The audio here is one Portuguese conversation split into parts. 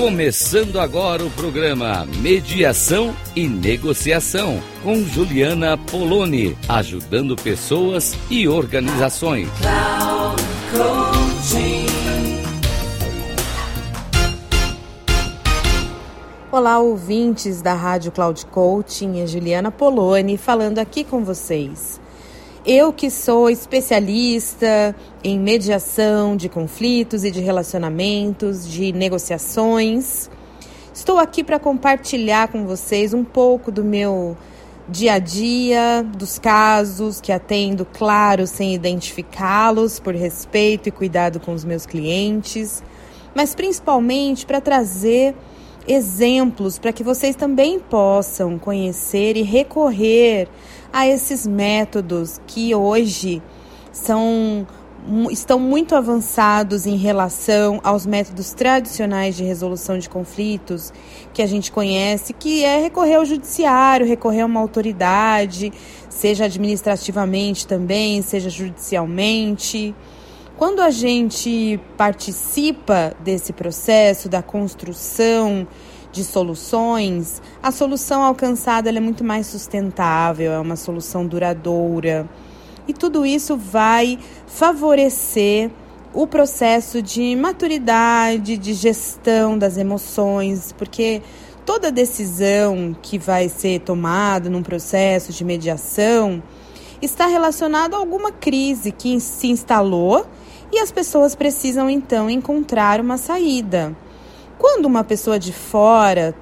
Começando agora o programa Mediação e Negociação com Juliana Poloni, ajudando pessoas e organizações. Olá, ouvintes da Rádio Cloud Coaching, é Juliana Poloni falando aqui com vocês. Eu que sou especialista em mediação de conflitos e de relacionamentos, de negociações, estou aqui para compartilhar com vocês um pouco do meu dia a dia, dos casos que atendo, claro, sem identificá-los, por respeito e cuidado com os meus clientes, mas principalmente para trazer exemplos para que vocês também possam conhecer e recorrer a esses métodos que hoje são estão muito avançados em relação aos métodos tradicionais de resolução de conflitos que a gente conhece, que é recorrer ao judiciário, recorrer a uma autoridade, seja administrativamente também, seja judicialmente. Quando a gente participa desse processo da construção de soluções, a solução alcançada é muito mais sustentável, é uma solução duradoura. E tudo isso vai favorecer o processo de maturidade, de gestão das emoções, porque toda decisão que vai ser tomada num processo de mediação está relacionada a alguma crise que se instalou e as pessoas precisam então encontrar uma saída. Quando uma pessoa de fora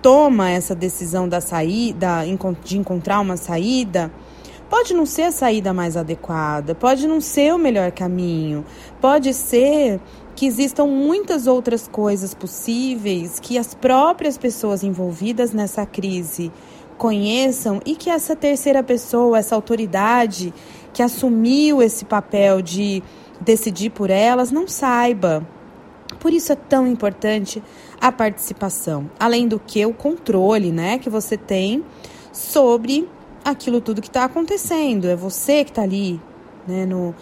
toma essa decisão da saída, de encontrar uma saída, pode não ser a saída mais adequada, pode não ser o melhor caminho, pode ser que existam muitas outras coisas possíveis que as próprias pessoas envolvidas nessa crise conheçam e que essa terceira pessoa, essa autoridade que assumiu esse papel de decidir por elas, não saiba. Por isso é tão importante a participação, além do que o controle, né, que você tem sobre aquilo tudo que está acontecendo. É você que está ali, né, no,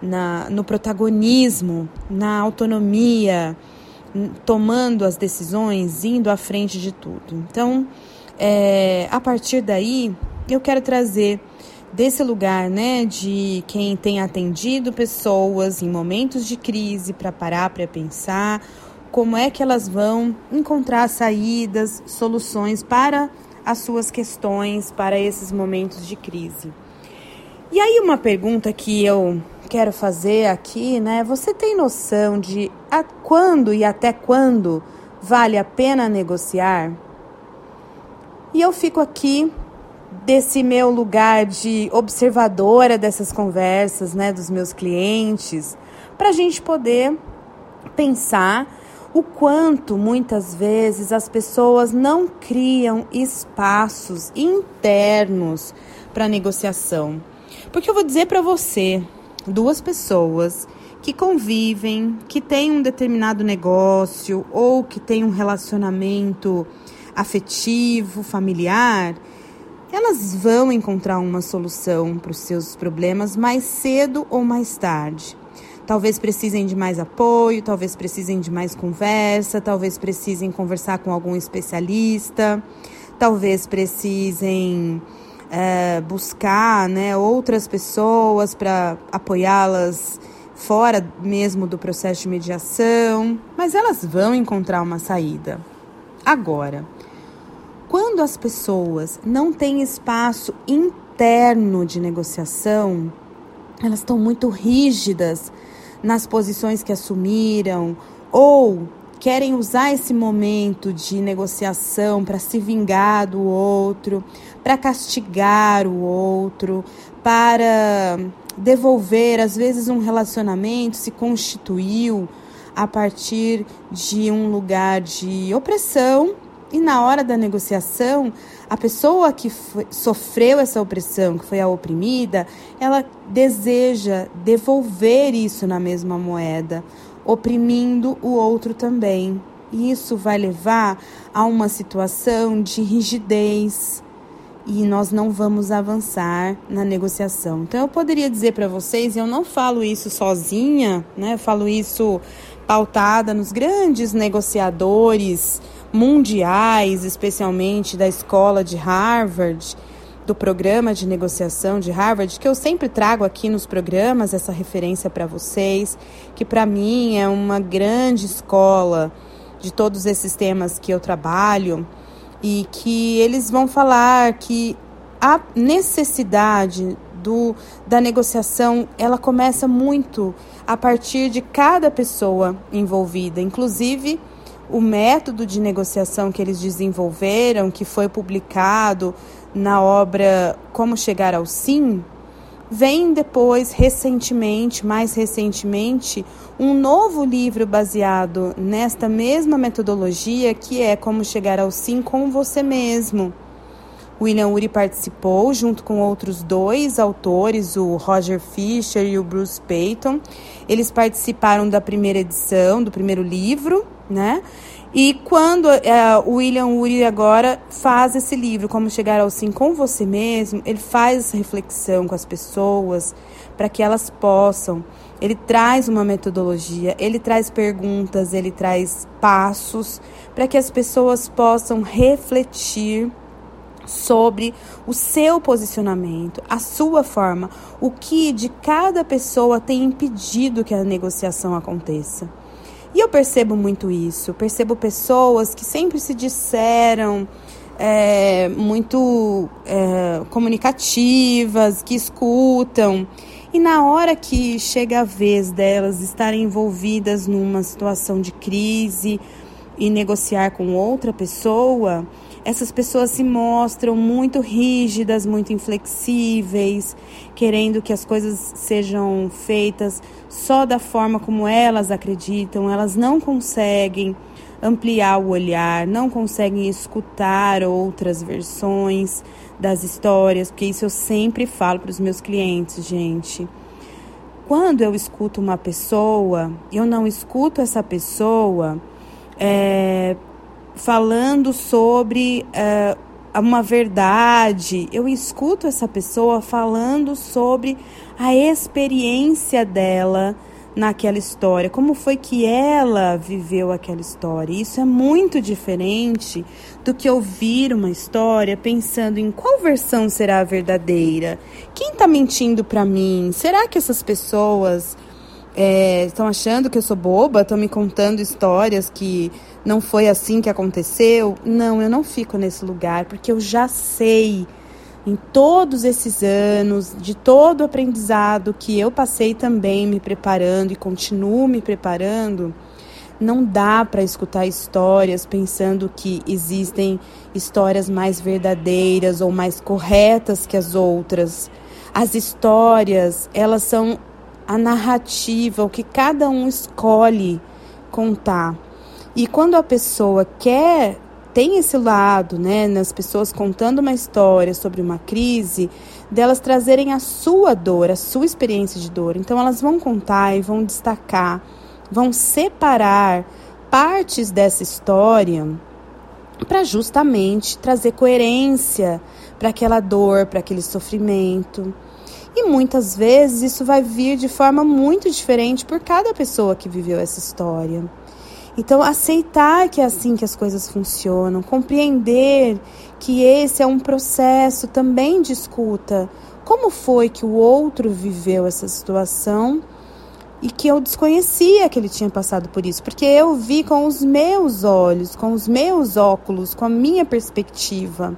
na, no protagonismo, na autonomia, tomando as decisões, indo à frente de tudo. Então, é, a partir daí, eu quero trazer desse lugar, né, de quem tem atendido pessoas em momentos de crise para parar para pensar como é que elas vão encontrar saídas, soluções para as suas questões, para esses momentos de crise. E aí uma pergunta que eu quero fazer aqui, né? Você tem noção de a quando e até quando vale a pena negociar? E eu fico aqui desse meu lugar de observadora dessas conversas, né, dos meus clientes, para a gente poder pensar o quanto muitas vezes as pessoas não criam espaços internos para negociação. Porque eu vou dizer para você, duas pessoas que convivem, que têm um determinado negócio ou que têm um relacionamento afetivo, familiar, elas vão encontrar uma solução para os seus problemas mais cedo ou mais tarde. Talvez precisem de mais apoio, talvez precisem de mais conversa, talvez precisem conversar com algum especialista, talvez precisem é, buscar né, outras pessoas para apoiá-las fora mesmo do processo de mediação, mas elas vão encontrar uma saída. Agora, quando as pessoas não têm espaço interno de negociação, elas estão muito rígidas nas posições que assumiram ou querem usar esse momento de negociação para se vingar do outro, para castigar o outro, para devolver, às vezes um relacionamento se constituiu a partir de um lugar de opressão e na hora da negociação, a pessoa que foi, sofreu essa opressão, que foi a oprimida, ela deseja devolver isso na mesma moeda, oprimindo o outro também. E isso vai levar a uma situação de rigidez. e nós não vamos avançar na negociação. Então eu poderia dizer para vocês, eu não falo isso sozinha, né? Eu falo isso pautada nos grandes negociadores mundiais, especialmente da escola de Harvard, do programa de negociação de Harvard, que eu sempre trago aqui nos programas essa referência para vocês, que para mim é uma grande escola de todos esses temas que eu trabalho e que eles vão falar que a necessidade do, da negociação ela começa muito a partir de cada pessoa envolvida, inclusive o método de negociação que eles desenvolveram, que foi publicado na obra Como Chegar ao Sim, vem depois, recentemente, mais recentemente, um novo livro baseado nesta mesma metodologia, que é Como Chegar ao Sim com Você Mesmo. William Ury participou junto com outros dois autores, o Roger Fisher e o Bruce Payton. Eles participaram da primeira edição, do primeiro livro, né? E quando é, o William Ury agora faz esse livro, Como Chegar ao Sim com Você Mesmo, ele faz reflexão com as pessoas para que elas possam. Ele traz uma metodologia, ele traz perguntas, ele traz passos para que as pessoas possam refletir sobre o seu posicionamento, a sua forma, o que de cada pessoa tem impedido que a negociação aconteça. E eu percebo muito isso. Percebo pessoas que sempre se disseram é, muito é, comunicativas, que escutam. E na hora que chega a vez delas estarem envolvidas numa situação de crise e negociar com outra pessoa, essas pessoas se mostram muito rígidas, muito inflexíveis, querendo que as coisas sejam feitas só da forma como elas acreditam, elas não conseguem ampliar o olhar, não conseguem escutar outras versões das histórias, porque isso eu sempre falo para os meus clientes, gente. Quando eu escuto uma pessoa, eu não escuto essa pessoa é, falando sobre uh, uma verdade, eu escuto essa pessoa falando sobre a experiência dela naquela história, como foi que ela viveu aquela história. Isso é muito diferente do que ouvir uma história pensando em qual versão será a verdadeira. Quem está mentindo para mim? Será que essas pessoas estão é, achando que eu sou boba? Estão me contando histórias que não foi assim que aconteceu. Não, eu não fico nesse lugar, porque eu já sei, em todos esses anos, de todo o aprendizado que eu passei também me preparando e continuo me preparando, não dá para escutar histórias pensando que existem histórias mais verdadeiras ou mais corretas que as outras. As histórias, elas são a narrativa, o que cada um escolhe contar. E quando a pessoa quer, tem esse lado, né, nas pessoas contando uma história sobre uma crise, delas trazerem a sua dor, a sua experiência de dor. Então elas vão contar e vão destacar, vão separar partes dessa história para justamente trazer coerência para aquela dor, para aquele sofrimento. E muitas vezes isso vai vir de forma muito diferente por cada pessoa que viveu essa história. Então, aceitar que é assim que as coisas funcionam, compreender que esse é um processo também de escuta. Como foi que o outro viveu essa situação e que eu desconhecia que ele tinha passado por isso? Porque eu vi com os meus olhos, com os meus óculos, com a minha perspectiva.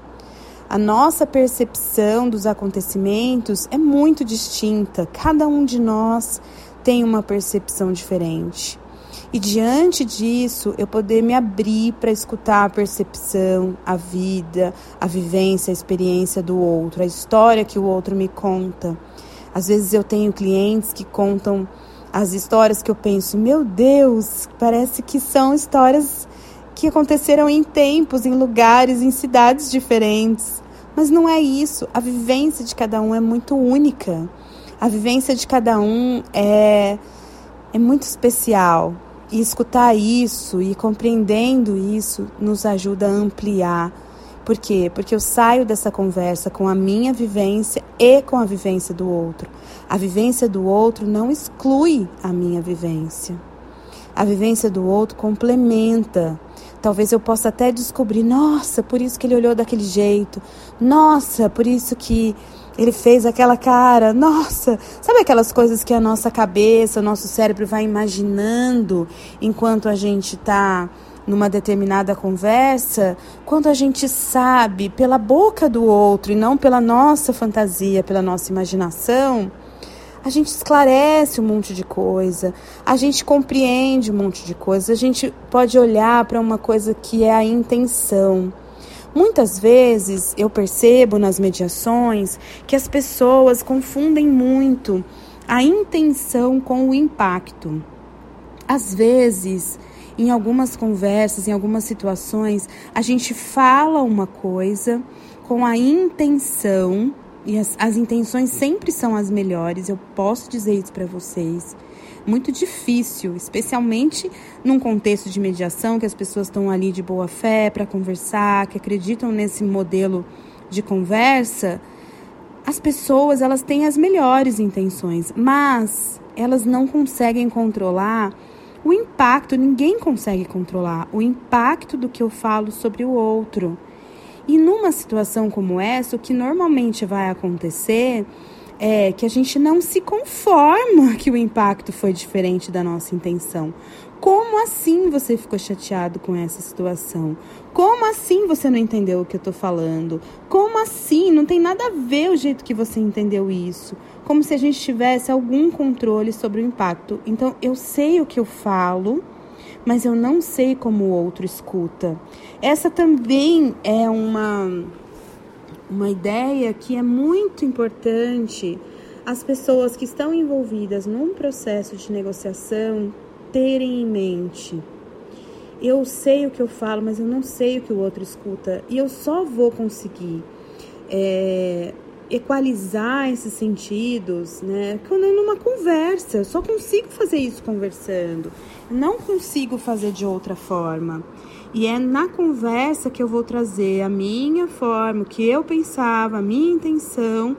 A nossa percepção dos acontecimentos é muito distinta, cada um de nós tem uma percepção diferente. E diante disso, eu poder me abrir para escutar a percepção, a vida, a vivência, a experiência do outro, a história que o outro me conta. Às vezes eu tenho clientes que contam as histórias que eu penso, meu Deus, parece que são histórias que aconteceram em tempos, em lugares, em cidades diferentes. Mas não é isso. A vivência de cada um é muito única. A vivência de cada um é, é muito especial. E escutar isso e compreendendo isso nos ajuda a ampliar Por quê? Porque eu saio dessa conversa com a minha vivência e com a vivência do outro. A vivência do outro não exclui a minha vivência. A vivência do outro complementa. Talvez eu possa até descobrir, nossa, por isso que ele olhou daquele jeito. Nossa, por isso que ele fez aquela cara. Nossa, sabe aquelas coisas que a nossa cabeça, o nosso cérebro vai imaginando enquanto a gente está numa determinada conversa, quando a gente sabe pela boca do outro e não pela nossa fantasia, pela nossa imaginação, a gente esclarece um monte de coisa, a gente compreende um monte de coisa, a gente pode olhar para uma coisa que é a intenção. Muitas vezes eu percebo nas mediações que as pessoas confundem muito a intenção com o impacto. Às vezes, em algumas conversas, em algumas situações, a gente fala uma coisa com a intenção, e as, as intenções sempre são as melhores, eu posso dizer isso para vocês. Muito difícil, especialmente num contexto de mediação, que as pessoas estão ali de boa fé para conversar, que acreditam nesse modelo de conversa. As pessoas, elas têm as melhores intenções, mas elas não conseguem controlar o impacto, ninguém consegue controlar o impacto do que eu falo sobre o outro. E numa situação como essa, o que normalmente vai acontecer é que a gente não se conforma que o impacto foi diferente da nossa intenção. Como assim você ficou chateado com essa situação? Como assim você não entendeu o que eu estou falando? Como assim? Não tem nada a ver o jeito que você entendeu isso. Como se a gente tivesse algum controle sobre o impacto. Então, eu sei o que eu falo, mas eu não sei como o outro escuta. Essa também é uma, uma ideia que é muito importante as pessoas que estão envolvidas num processo de negociação terem em mente. Eu sei o que eu falo, mas eu não sei o que o outro escuta. E eu só vou conseguir é, equalizar esses sentidos, né? Quando é numa conversa, eu só consigo fazer isso conversando. Não consigo fazer de outra forma. E é na conversa que eu vou trazer a minha forma, o que eu pensava, a minha intenção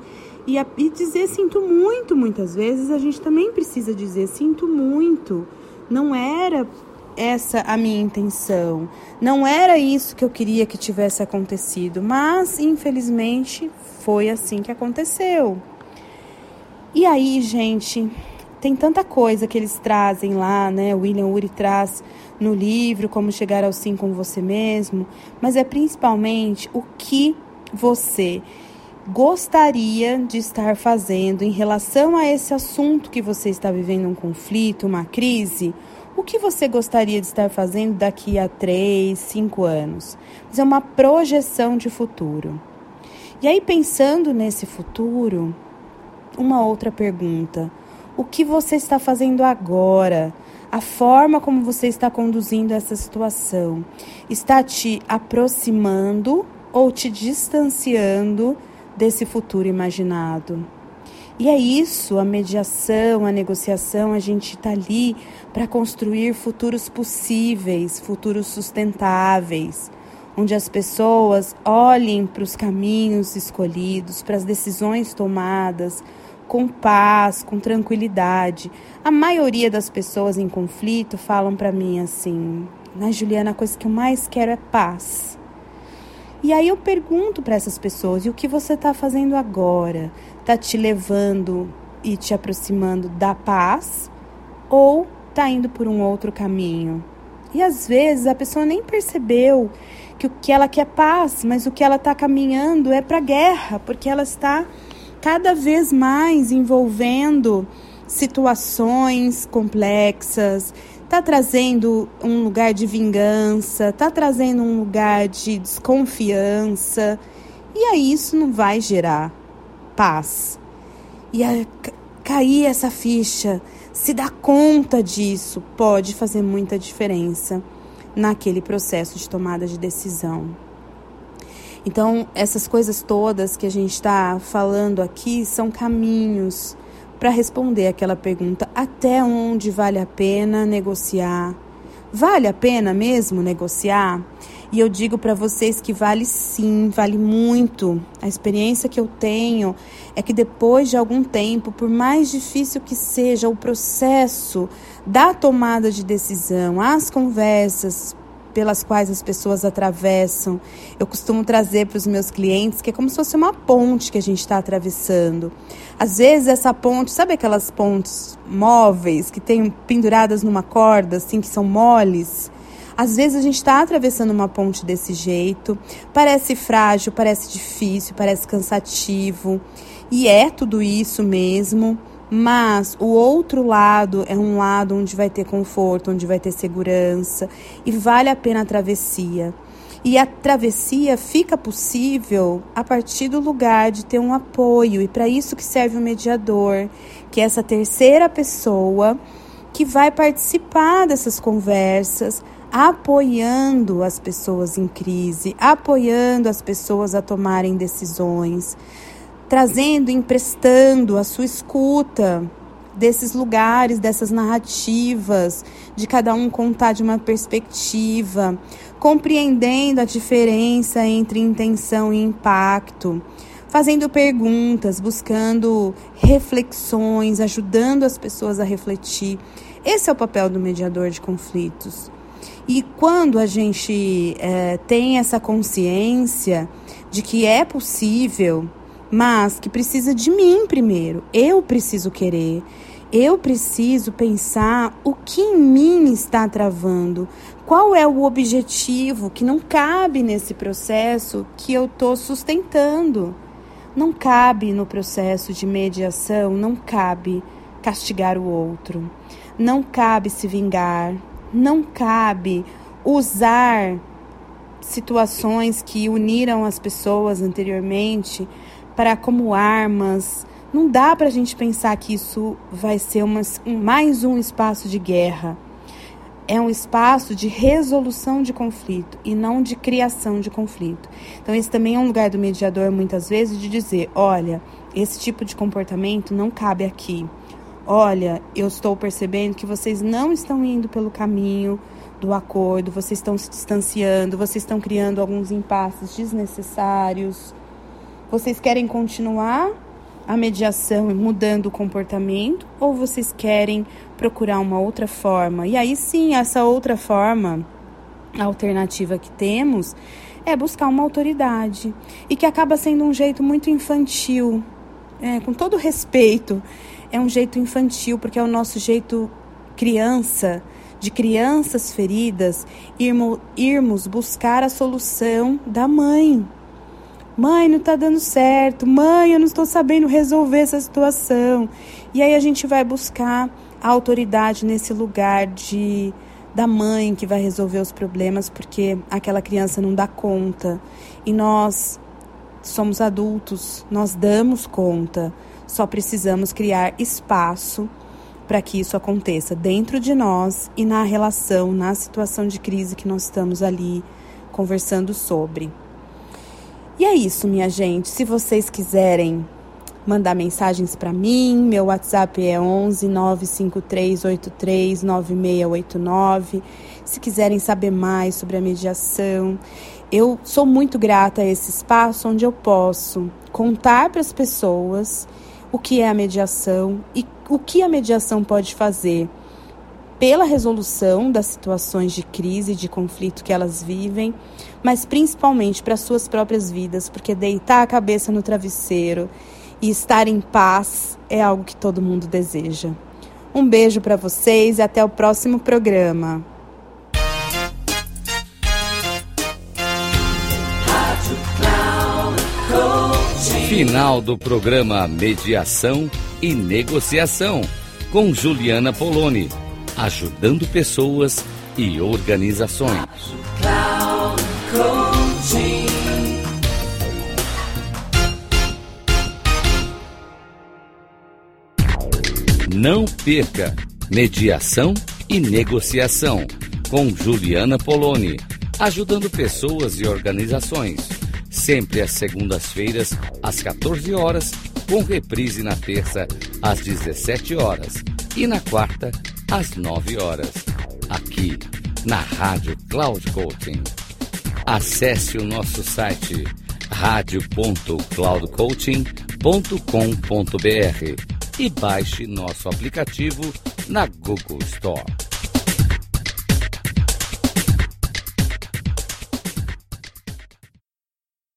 e, a, e dizer sinto muito. Muitas vezes a gente também precisa dizer sinto muito não era essa a minha intenção. Não era isso que eu queria que tivesse acontecido, mas infelizmente foi assim que aconteceu. E aí, gente, tem tanta coisa que eles trazem lá, né? William Uri traz no livro Como Chegar ao Sim com Você Mesmo, mas é principalmente o que você gostaria de estar fazendo em relação a esse assunto que você está vivendo um conflito, uma crise? O que você gostaria de estar fazendo daqui a três, cinco anos? Mas é uma projeção de futuro. E aí, pensando nesse futuro, uma outra pergunta: o que você está fazendo agora? A forma como você está conduzindo essa situação está te aproximando ou te distanciando desse futuro imaginado. E é isso, a mediação, a negociação, a gente está ali para construir futuros possíveis, futuros sustentáveis, onde as pessoas olhem para os caminhos escolhidos, para as decisões tomadas com paz, com tranquilidade. A maioria das pessoas em conflito falam para mim assim: "Na Juliana, a coisa que eu mais quero é paz". E aí eu pergunto para essas pessoas: e o que você está fazendo agora? Está te levando e te aproximando da paz? Ou está indo por um outro caminho? E às vezes a pessoa nem percebeu que o que ela quer é paz, mas o que ela está caminhando é para guerra, porque ela está cada vez mais envolvendo situações complexas, está trazendo um lugar de vingança, está trazendo um lugar de desconfiança. E aí isso não vai gerar paz. E a, cair essa ficha, se dar conta disso, pode fazer muita diferença naquele processo de tomada de decisão. Então, essas coisas todas que a gente está falando aqui são caminhos para responder aquela pergunta: até onde vale a pena negociar? Vale a pena mesmo negociar? E eu digo para vocês que vale sim, vale muito. A experiência que eu tenho é que depois de algum tempo, por mais difícil que seja o processo da tomada de decisão, as conversas pelas quais as pessoas atravessam, eu costumo trazer para os meus clientes que é como se fosse uma ponte que a gente está atravessando. Às vezes essa ponte, sabe aquelas pontes móveis que tem penduradas numa corda, assim, que são moles? Às vezes a gente está atravessando uma ponte desse jeito, parece frágil, parece difícil, parece cansativo, e é tudo isso mesmo. Mas o outro lado é um lado onde vai ter conforto, onde vai ter segurança e vale a pena a travessia. E a travessia fica possível a partir do lugar de ter um apoio, e para isso que serve o mediador, que é essa terceira pessoa que vai participar dessas conversas, apoiando as pessoas em crise, apoiando as pessoas a tomarem decisões, trazendo, emprestando a sua escuta desses lugares, dessas narrativas, de cada um contar de uma perspectiva, compreendendo a diferença entre intenção e impacto, fazendo perguntas, buscando reflexões, ajudando as pessoas a refletir. Esse é o papel do mediador de conflitos. E quando a gente é, tem essa consciência de que é possível, mas que precisa de mim primeiro, eu preciso querer, eu preciso pensar o que em mim está travando, qual é o objetivo que não cabe nesse processo que eu estou sustentando. Não cabe no processo de mediação, não cabe castigar o outro, não cabe se vingar, não cabe usar situações que uniram as pessoas anteriormente para como armas. Não dá para a gente pensar que isso vai ser uma, mais um espaço de guerra. É um espaço de resolução de conflito e não de criação de conflito. Então, esse também é um lugar do mediador, muitas vezes, de dizer: olha, esse tipo de comportamento não cabe aqui. Olha, eu estou percebendo que vocês não estão indo pelo caminho do acordo, vocês estão se distanciando, vocês estão criando alguns impasses desnecessários. Vocês querem continuar a mediação mudando o comportamento ou vocês querem procurar uma outra forma? E aí sim, essa outra forma, a alternativa que temos, é buscar uma autoridade e que acaba sendo um jeito muito infantil, é, com todo respeito é um jeito infantil, porque é o nosso jeito criança, de crianças feridas, irmos, irmos buscar a solução da mãe. Mãe, não está dando certo. Mãe, eu não estou sabendo resolver essa situação. E aí a gente vai buscar a autoridade nesse lugar de da mãe que vai resolver os problemas porque aquela criança não dá conta. E nós somos adultos, nós damos conta. Só precisamos criar espaço para que isso aconteça dentro de nós e na relação, na situação de crise que nós estamos ali conversando sobre. E é isso, minha gente. Se vocês quiserem mandar mensagens para mim, meu WhatsApp é 11 95383 9689. Se quiserem saber mais sobre a mediação, eu sou muito grata a esse espaço onde eu posso contar para as pessoas o que é a mediação e o que a mediação pode fazer pela resolução das situações de crise e de conflito que elas vivem, mas principalmente para suas próprias vidas, porque deitar a cabeça no travesseiro e estar em paz é algo que todo mundo deseja. Um beijo para vocês e até o próximo programa. Final do programa Mediação e Negociação com Juliana Poloni, ajudando pessoas e organizações. Não perca Mediação e Negociação com Juliana Poloni, ajudando pessoas e organizações sempre às segundas-feiras, às 14 horas, com reprise na terça, às 17 horas e na quarta, às 9 horas. Aqui, na Rádio Cloud Coaching. Acesse o nosso site radio.cloudcoaching.com.br e baixe nosso aplicativo na Google Store.